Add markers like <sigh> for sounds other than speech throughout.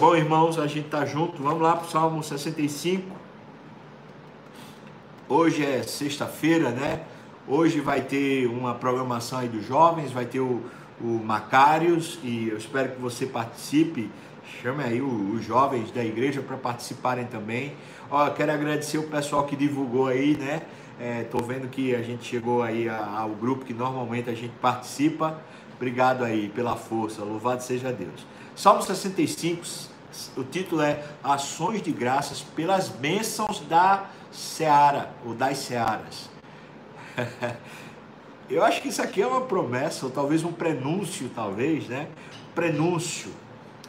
Bom, irmãos, a gente tá junto. Vamos lá para o Salmo 65. Hoje é sexta-feira, né? Hoje vai ter uma programação aí dos jovens, vai ter o, o Macários e eu espero que você participe. Chame aí os jovens da igreja para participarem também. Ó, quero agradecer o pessoal que divulgou aí, né? É, tô vendo que a gente chegou aí ao grupo que normalmente a gente participa. Obrigado aí pela força, louvado seja Deus. Salmo 65, o título é Ações de Graças pelas bênçãos da Seara, ou das Searas. <laughs> Eu acho que isso aqui é uma promessa, ou talvez um prenúncio, talvez, né? Prenúncio.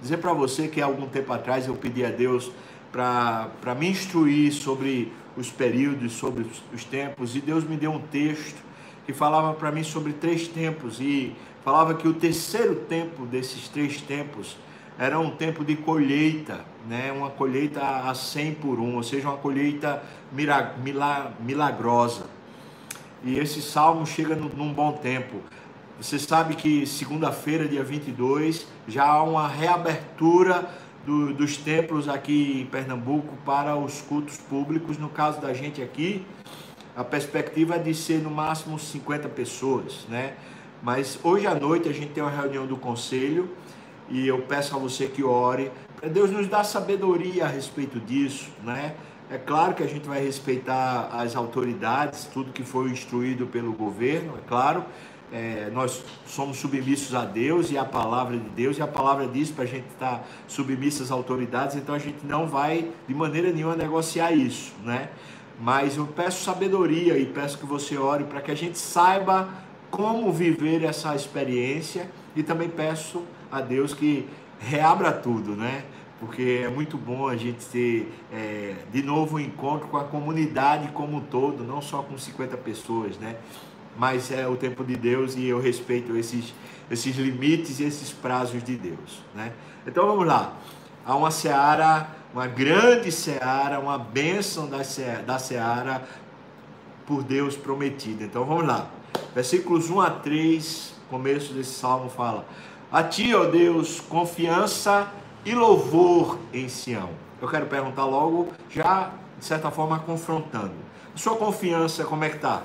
Dizer para você que há algum tempo atrás eu pedi a Deus para me instruir sobre os períodos, sobre os tempos, e Deus me deu um texto que falava para mim sobre três tempos, e falava que o terceiro tempo desses três tempos era um tempo de colheita, né? uma colheita a 100 por um, ou seja, uma colheita milagrosa. E esse salmo chega num bom tempo. Você sabe que segunda-feira, dia 22, já há uma reabertura do, dos templos aqui em Pernambuco para os cultos públicos. No caso da gente aqui, a perspectiva é de ser no máximo 50 pessoas, né? Mas hoje à noite a gente tem uma reunião do conselho e eu peço a você que ore para Deus nos dar sabedoria a respeito disso, né? É claro que a gente vai respeitar as autoridades, tudo que foi instruído pelo governo, é claro, é, nós somos submissos a Deus e à palavra de Deus, e a palavra diz para a gente estar tá submissos às autoridades, então a gente não vai de maneira nenhuma negociar isso, né? Mas eu peço sabedoria e peço que você ore para que a gente saiba como viver essa experiência e também peço a Deus que reabra tudo, né? Porque é muito bom a gente ter é, de novo um encontro com a comunidade como um todo, não só com 50 pessoas, né? mas é o tempo de Deus e eu respeito esses, esses limites e esses prazos de Deus. Né? Então vamos lá. Há uma seara, uma grande seara, uma bênção da seara, da seara por Deus prometida. Então vamos lá. Versículos 1 a 3, começo desse salmo fala: A ti, ó Deus, confiança e louvor em Sião. Eu quero perguntar logo, já de certa forma confrontando. sua confiança, como é que está?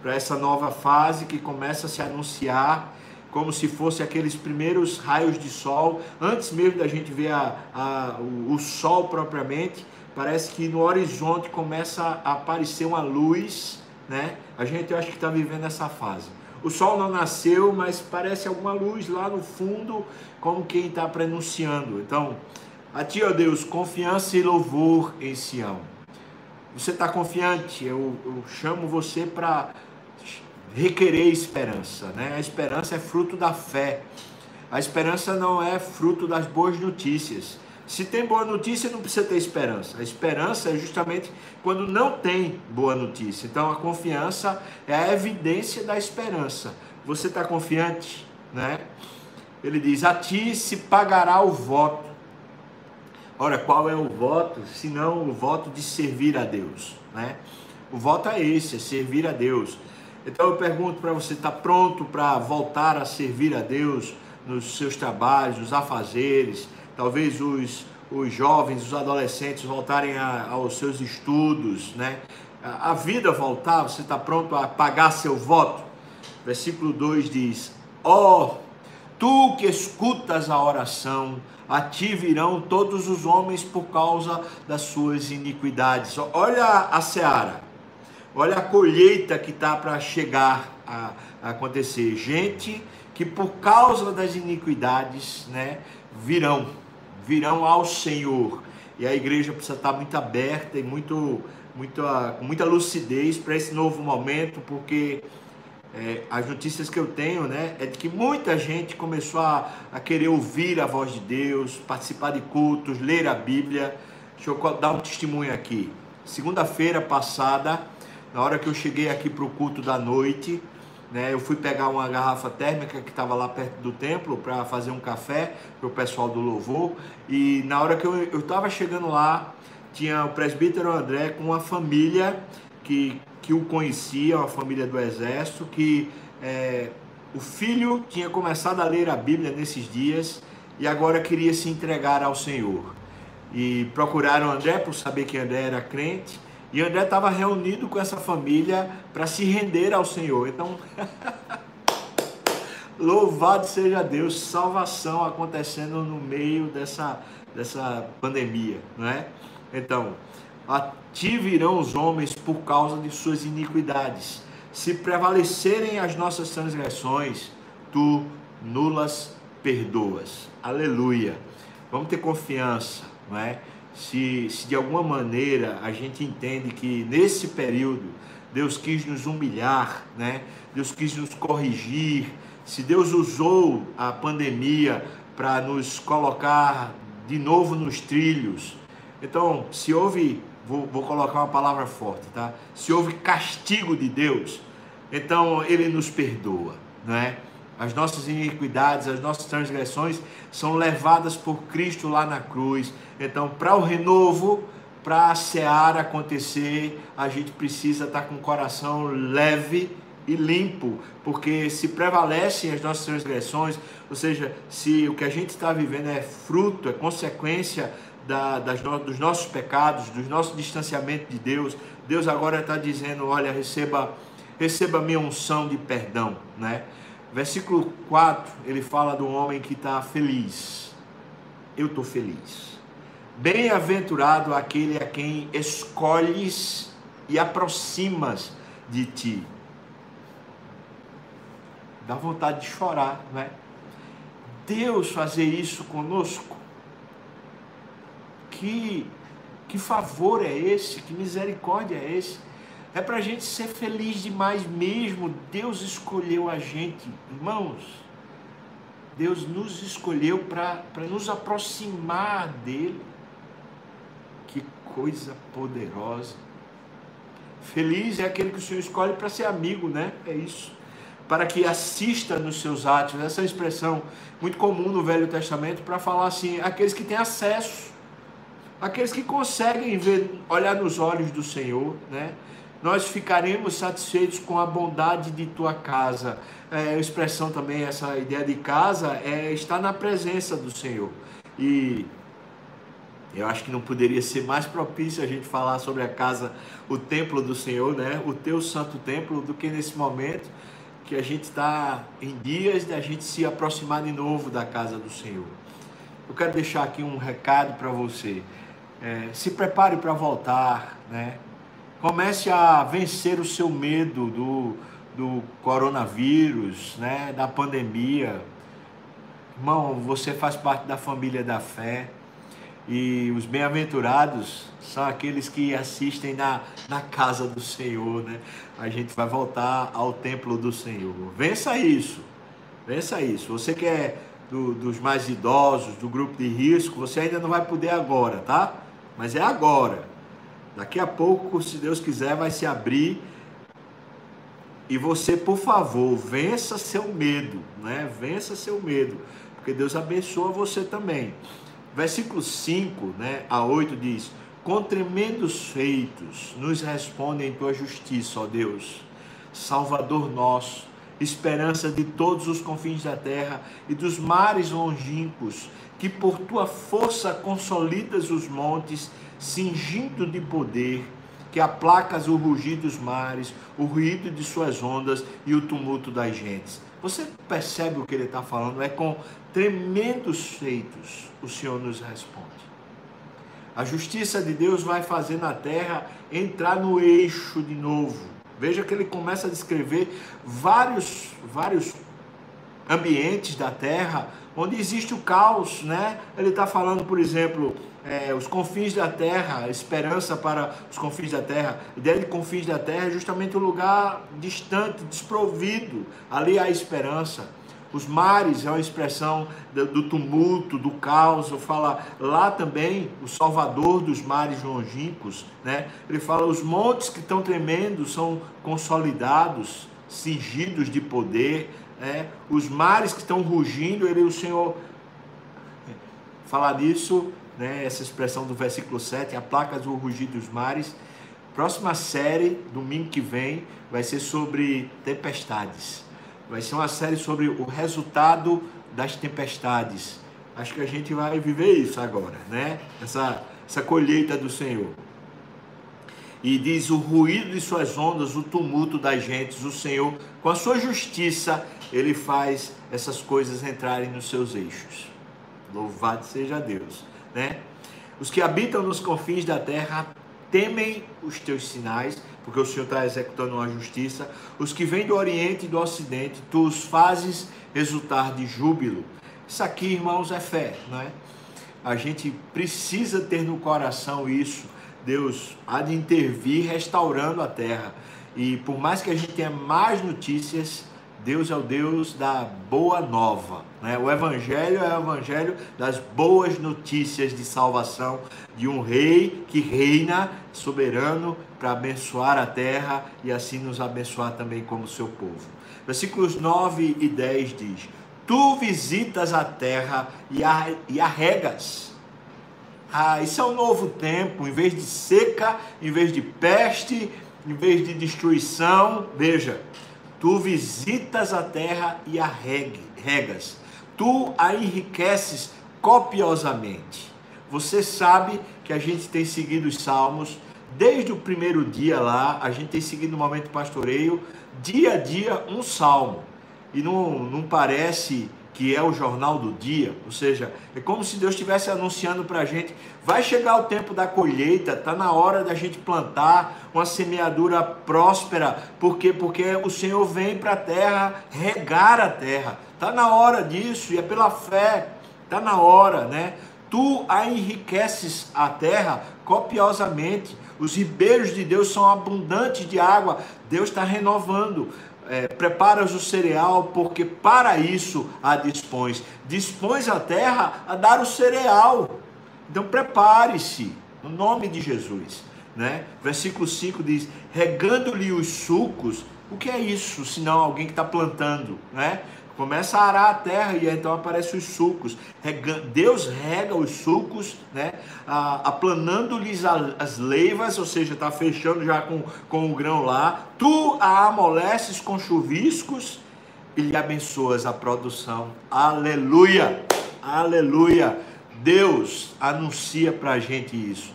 para essa nova fase que começa a se anunciar como se fosse aqueles primeiros raios de sol, antes mesmo da gente ver a, a, o, o sol propriamente, parece que no horizonte começa a aparecer uma luz, né? A gente eu acho que está vivendo essa fase. O sol não nasceu, mas parece alguma luz lá no fundo, como quem está prenunciando. Então, a ti, ó Deus, confiança e louvor em Sião. Você está confiante? Eu, eu chamo você para requerer esperança, né? A esperança é fruto da fé. A esperança não é fruto das boas notícias. Se tem boa notícia, não precisa ter esperança. A esperança é justamente quando não tem boa notícia. Então, a confiança é a evidência da esperança. Você está confiante, né? Ele diz: A ti se pagará o voto. Ora, qual é o voto? Senão o voto de servir a Deus, né? O voto é esse, é servir a Deus. Então eu pergunto para você, está pronto para voltar a servir a Deus nos seus trabalhos, nos afazeres? Talvez os, os jovens, os adolescentes voltarem a, aos seus estudos, né? A, a vida voltar, você está pronto a pagar seu voto? Versículo 2 diz: Ó, oh, tu que escutas a oração, a ti virão todos os homens por causa das suas iniquidades. Olha a seara Olha a colheita que está para chegar a, a, acontecer. Gente que por causa das iniquidades, né, virão, virão ao Senhor. E a igreja precisa estar muito aberta e muito, muito, com muita lucidez para esse novo momento, porque é, as notícias que eu tenho, né, é de que muita gente começou a, a querer ouvir a voz de Deus, participar de cultos, ler a Bíblia. Deixa eu dar um testemunho aqui. Segunda-feira passada, na hora que eu cheguei aqui para o culto da noite, né, eu fui pegar uma garrafa térmica que estava lá perto do templo para fazer um café para o pessoal do louvor. E na hora que eu estava chegando lá, tinha o presbítero André com uma família que, que o conhecia, uma família do exército, que é, o filho tinha começado a ler a Bíblia nesses dias e agora queria se entregar ao Senhor. E procuraram André por saber que André era crente, e André estava reunido com essa família para se render ao Senhor. Então, <laughs> louvado seja Deus, salvação acontecendo no meio dessa, dessa pandemia, não é? Então, a ti virão os homens por causa de suas iniquidades. Se prevalecerem as nossas transgressões, tu nulas perdoas. Aleluia. Vamos ter confiança, não é? Se, se de alguma maneira a gente entende que nesse período Deus quis nos humilhar, né? Deus quis nos corrigir, se Deus usou a pandemia para nos colocar de novo nos trilhos, então se houve, vou, vou colocar uma palavra forte, tá? Se houve castigo de Deus, então Ele nos perdoa, não é? As nossas iniquidades, as nossas transgressões são levadas por Cristo lá na cruz. Então, para o renovo, para a seara acontecer, a gente precisa estar com o coração leve e limpo, porque se prevalecem as nossas transgressões, ou seja, se o que a gente está vivendo é fruto, é consequência da, das, dos nossos pecados, do nosso distanciamento de Deus, Deus agora está dizendo: olha, receba, receba minha unção de perdão, né? Versículo 4, ele fala do homem que está feliz. Eu estou feliz. Bem-aventurado aquele a quem escolhes e aproximas de ti. Dá vontade de chorar, não é? Deus fazer isso conosco. Que, que favor é esse? Que misericórdia é esse? É para a gente ser feliz demais mesmo. Deus escolheu a gente, irmãos. Deus nos escolheu para nos aproximar dele. Que coisa poderosa. Feliz é aquele que o Senhor escolhe para ser amigo, né? É isso. Para que assista nos seus atos. Essa é expressão muito comum no Velho Testamento para falar assim: aqueles que têm acesso, aqueles que conseguem ver, olhar nos olhos do Senhor, né? Nós ficaremos satisfeitos com a bondade de tua casa. É, a expressão também, essa ideia de casa, é estar na presença do Senhor. E eu acho que não poderia ser mais propício a gente falar sobre a casa, o templo do Senhor, né? O teu santo templo, do que nesse momento que a gente está em dias de a gente se aproximar de novo da casa do Senhor. Eu quero deixar aqui um recado para você. É, se prepare para voltar, né? Comece a vencer o seu medo do, do coronavírus, né, da pandemia. Irmão, você faz parte da família da fé. E os bem-aventurados são aqueles que assistem na, na casa do Senhor, né? A gente vai voltar ao templo do Senhor. Vença isso. Vença isso. Você que é do, dos mais idosos, do grupo de risco, você ainda não vai poder agora, tá? Mas é agora. Daqui a pouco, se Deus quiser, vai se abrir. E você, por favor, vença seu medo, né? Vença seu medo, porque Deus abençoa você também. Versículo 5, né, a 8 diz: Com tremendos feitos nos respondem tua justiça, ó Deus, Salvador nosso, esperança de todos os confins da terra e dos mares longínquos, que por tua força consolidas os montes cingindo de poder, que aplacas o rugir dos mares, o ruído de suas ondas e o tumulto das gentes. Você percebe o que ele está falando? É com tremendos feitos o Senhor nos responde. A justiça de Deus vai fazer na terra entrar no eixo de novo. Veja que ele começa a descrever vários, vários ambientes da terra onde existe o caos, né? Ele está falando, por exemplo, é, os confins da terra, esperança para os confins da terra. A ideia de confins da terra é justamente um lugar distante, desprovido. Ali há esperança. Os mares é uma expressão do, tumulto, do caos. Fala lá também o Salvador dos mares longínquos, né? Ele fala os montes que estão tremendo são consolidados, cingidos de poder, né? Os mares que estão rugindo, ele o Senhor falar disso né, essa expressão do versículo 7, a placa do rugir dos mares. Próxima série, domingo que vem, vai ser sobre tempestades. Vai ser uma série sobre o resultado das tempestades. acho que a gente vai viver isso agora, né? Essa, essa colheita do Senhor. E diz: o ruído de suas ondas, o tumulto das gentes, o Senhor, com a sua justiça, ele faz essas coisas entrarem nos seus eixos. Louvado seja Deus, né? Os que habitam nos confins da terra temem os teus sinais, porque o Senhor está executando uma justiça. Os que vêm do Oriente e do Ocidente, tu os fazes resultar de júbilo. Isso aqui, irmãos, é fé, não é? A gente precisa ter no coração isso. Deus há de intervir restaurando a terra. E por mais que a gente tenha mais notícias, Deus é o Deus da boa nova. Né? O Evangelho é o Evangelho das boas notícias de salvação de um rei que reina soberano para abençoar a terra e assim nos abençoar também como seu povo. Versículos 9 e 10 diz: Tu visitas a terra e a, e a regas. Ah, isso é um novo tempo, em vez de seca, em vez de peste, em vez de destruição, veja, Tu visitas a terra e a regas. Tu a enriqueces copiosamente. Você sabe que a gente tem seguido os salmos desde o primeiro dia lá, a gente tem seguido o momento pastoreio, dia a dia um salmo. E não, não parece que é o jornal do dia, ou seja, é como se Deus estivesse anunciando para a gente: vai chegar o tempo da colheita, está na hora da gente plantar uma semeadura próspera, por quê? Porque o Senhor vem para a terra regar a terra, está na hora disso, e é pela fé, está na hora, né? Tu a enriqueces a terra copiosamente, os ribeiros de Deus são abundantes de água, Deus está renovando é, preparas o cereal, porque para isso a dispões. Dispões a terra a dar o cereal. Então prepare-se, no nome de Jesus. Né? Versículo 5 diz: regando-lhe os sucos. O que é isso, senão alguém que está plantando? Né? Começa a arar a terra e então aparecem os sulcos. Deus rega os sulcos, né? aplanando-lhes as leivas, ou seja, está fechando já com, com o grão lá. Tu a amoleces com chuviscos e lhe abençoas a produção. Aleluia! Aleluia! Deus anuncia para a gente isso.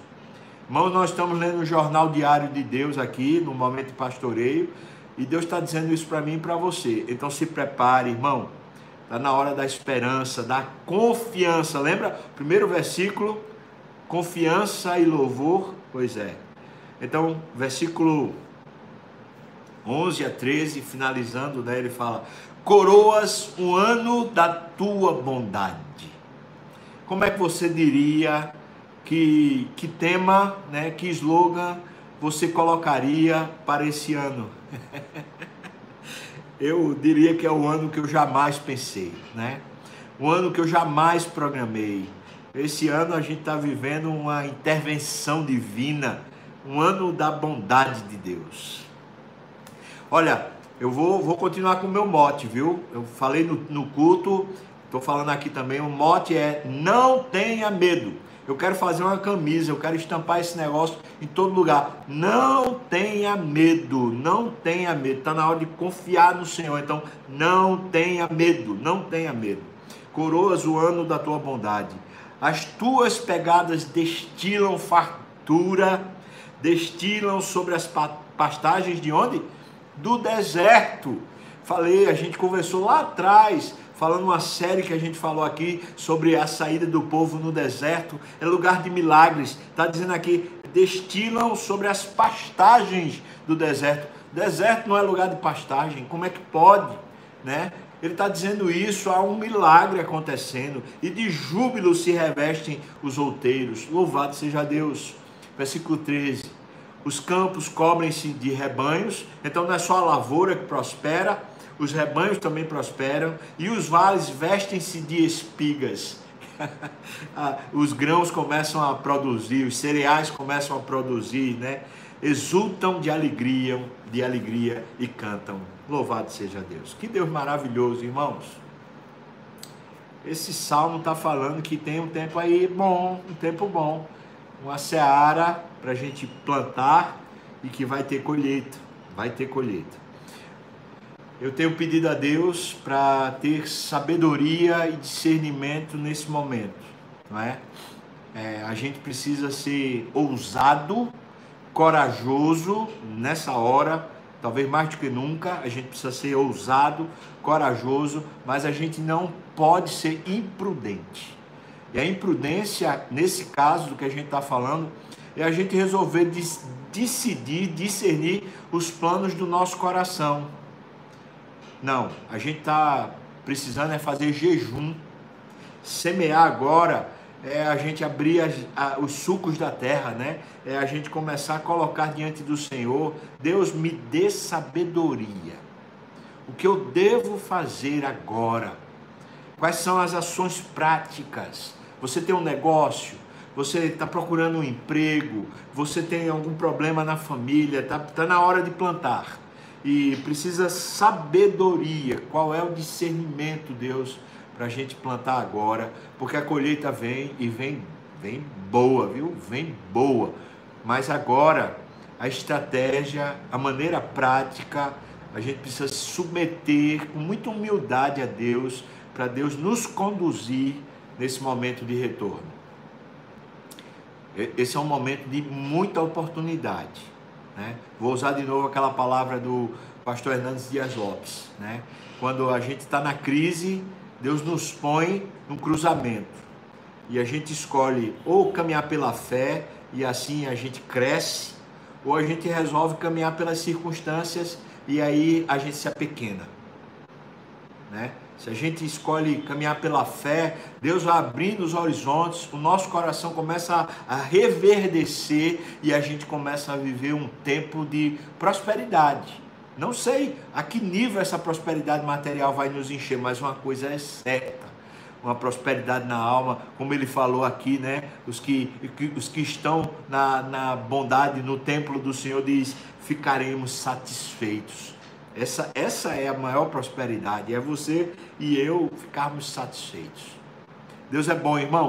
Irmãos, nós estamos lendo o Jornal Diário de Deus aqui, no momento pastoreio. E Deus está dizendo isso para mim e para você. Então se prepare, irmão. Está na hora da esperança, da confiança. Lembra? Primeiro versículo: confiança e louvor. Pois é. Então, versículo 11 a 13, finalizando, né, ele fala: Coroas o ano da tua bondade. Como é que você diria que, que tema, né, que slogan você colocaria para esse ano? <laughs> eu diria que é o ano que eu jamais pensei, né? O ano que eu jamais programei. Esse ano a gente está vivendo uma intervenção divina, um ano da bondade de Deus. Olha, eu vou, vou continuar com o meu mote, viu? Eu falei no, no culto, estou falando aqui também. O mote é: não tenha medo. Eu quero fazer uma camisa, eu quero estampar esse negócio em todo lugar. Não tenha medo, não tenha medo. Está na hora de confiar no Senhor. Então, não tenha medo, não tenha medo. Coroas o ano da tua bondade. As tuas pegadas destilam fartura, destilam sobre as pastagens de onde? Do deserto. Falei, a gente conversou lá atrás falando uma série que a gente falou aqui sobre a saída do povo no deserto, é lugar de milagres. Está dizendo aqui, destilam sobre as pastagens do deserto. Deserto não é lugar de pastagem, como é que pode, né? Ele está dizendo isso, há um milagre acontecendo e de júbilo se revestem os outeiros. Louvado seja Deus. Versículo 13. Os campos cobrem-se de rebanhos, então não é só a lavoura que prospera, os rebanhos também prosperam e os vales vestem-se de espigas. <laughs> Ah, os grãos começam a produzir, os cereais começam a produzir, né? Exultam de alegria, de alegria e cantam. Louvado seja Deus. Que Deus maravilhoso, irmãos. Esse salmo está falando que tem um tempo aí bom, um tempo bom, uma seara para a gente plantar e que vai ter colheita, vai ter colheita. Eu tenho pedido a Deus para ter sabedoria e discernimento nesse momento, não é? é? A gente precisa ser ousado, corajoso nessa hora, talvez mais do que nunca, a gente precisa ser ousado, corajoso, mas a gente não pode ser imprudente. E a imprudência, nesse caso do que a gente está falando, é a gente resolver decidir, discernir os planos do nosso coração. Não, a gente está precisando é fazer jejum. Semear agora é a gente abrir as, a, os sucos da terra, né? É a gente começar a colocar diante do Senhor, Deus me dê sabedoria. O que eu devo fazer agora? Quais são as ações práticas? Você tem um negócio, você está procurando um emprego, você tem algum problema na família, está tá na hora de plantar e precisa sabedoria. Qual é o discernimento, Deus, para a gente plantar agora? Porque a colheita vem e vem, vem boa, viu? Vem boa. Mas agora a estratégia, a maneira prática, a gente precisa se submeter com muita humildade a Deus, para Deus nos conduzir nesse momento de retorno. Esse é um momento de muita oportunidade. Né? Vou usar de novo aquela palavra do pastor Hernandes Dias Lopes. Né? Quando a gente está na crise, Deus nos põe num cruzamento. E a gente escolhe ou caminhar pela fé e assim a gente cresce, ou a gente resolve caminhar pelas circunstâncias e aí a gente se apequena. Né? Se a gente escolhe caminhar pela fé, Deus vai abrindo os horizontes, o nosso coração começa a, reverdecer e a gente começa a viver um tempo de prosperidade. Não sei a que nível essa prosperidade material vai nos encher, mas uma coisa é certa: uma prosperidade na alma, como ele falou aqui, né? Os que, os que estão na, na bondade no templo do Senhor diz: ficaremos satisfeitos. Essa, essa é a maior prosperidade, é você e eu ficarmos satisfeitos. Deus é bom, irmão.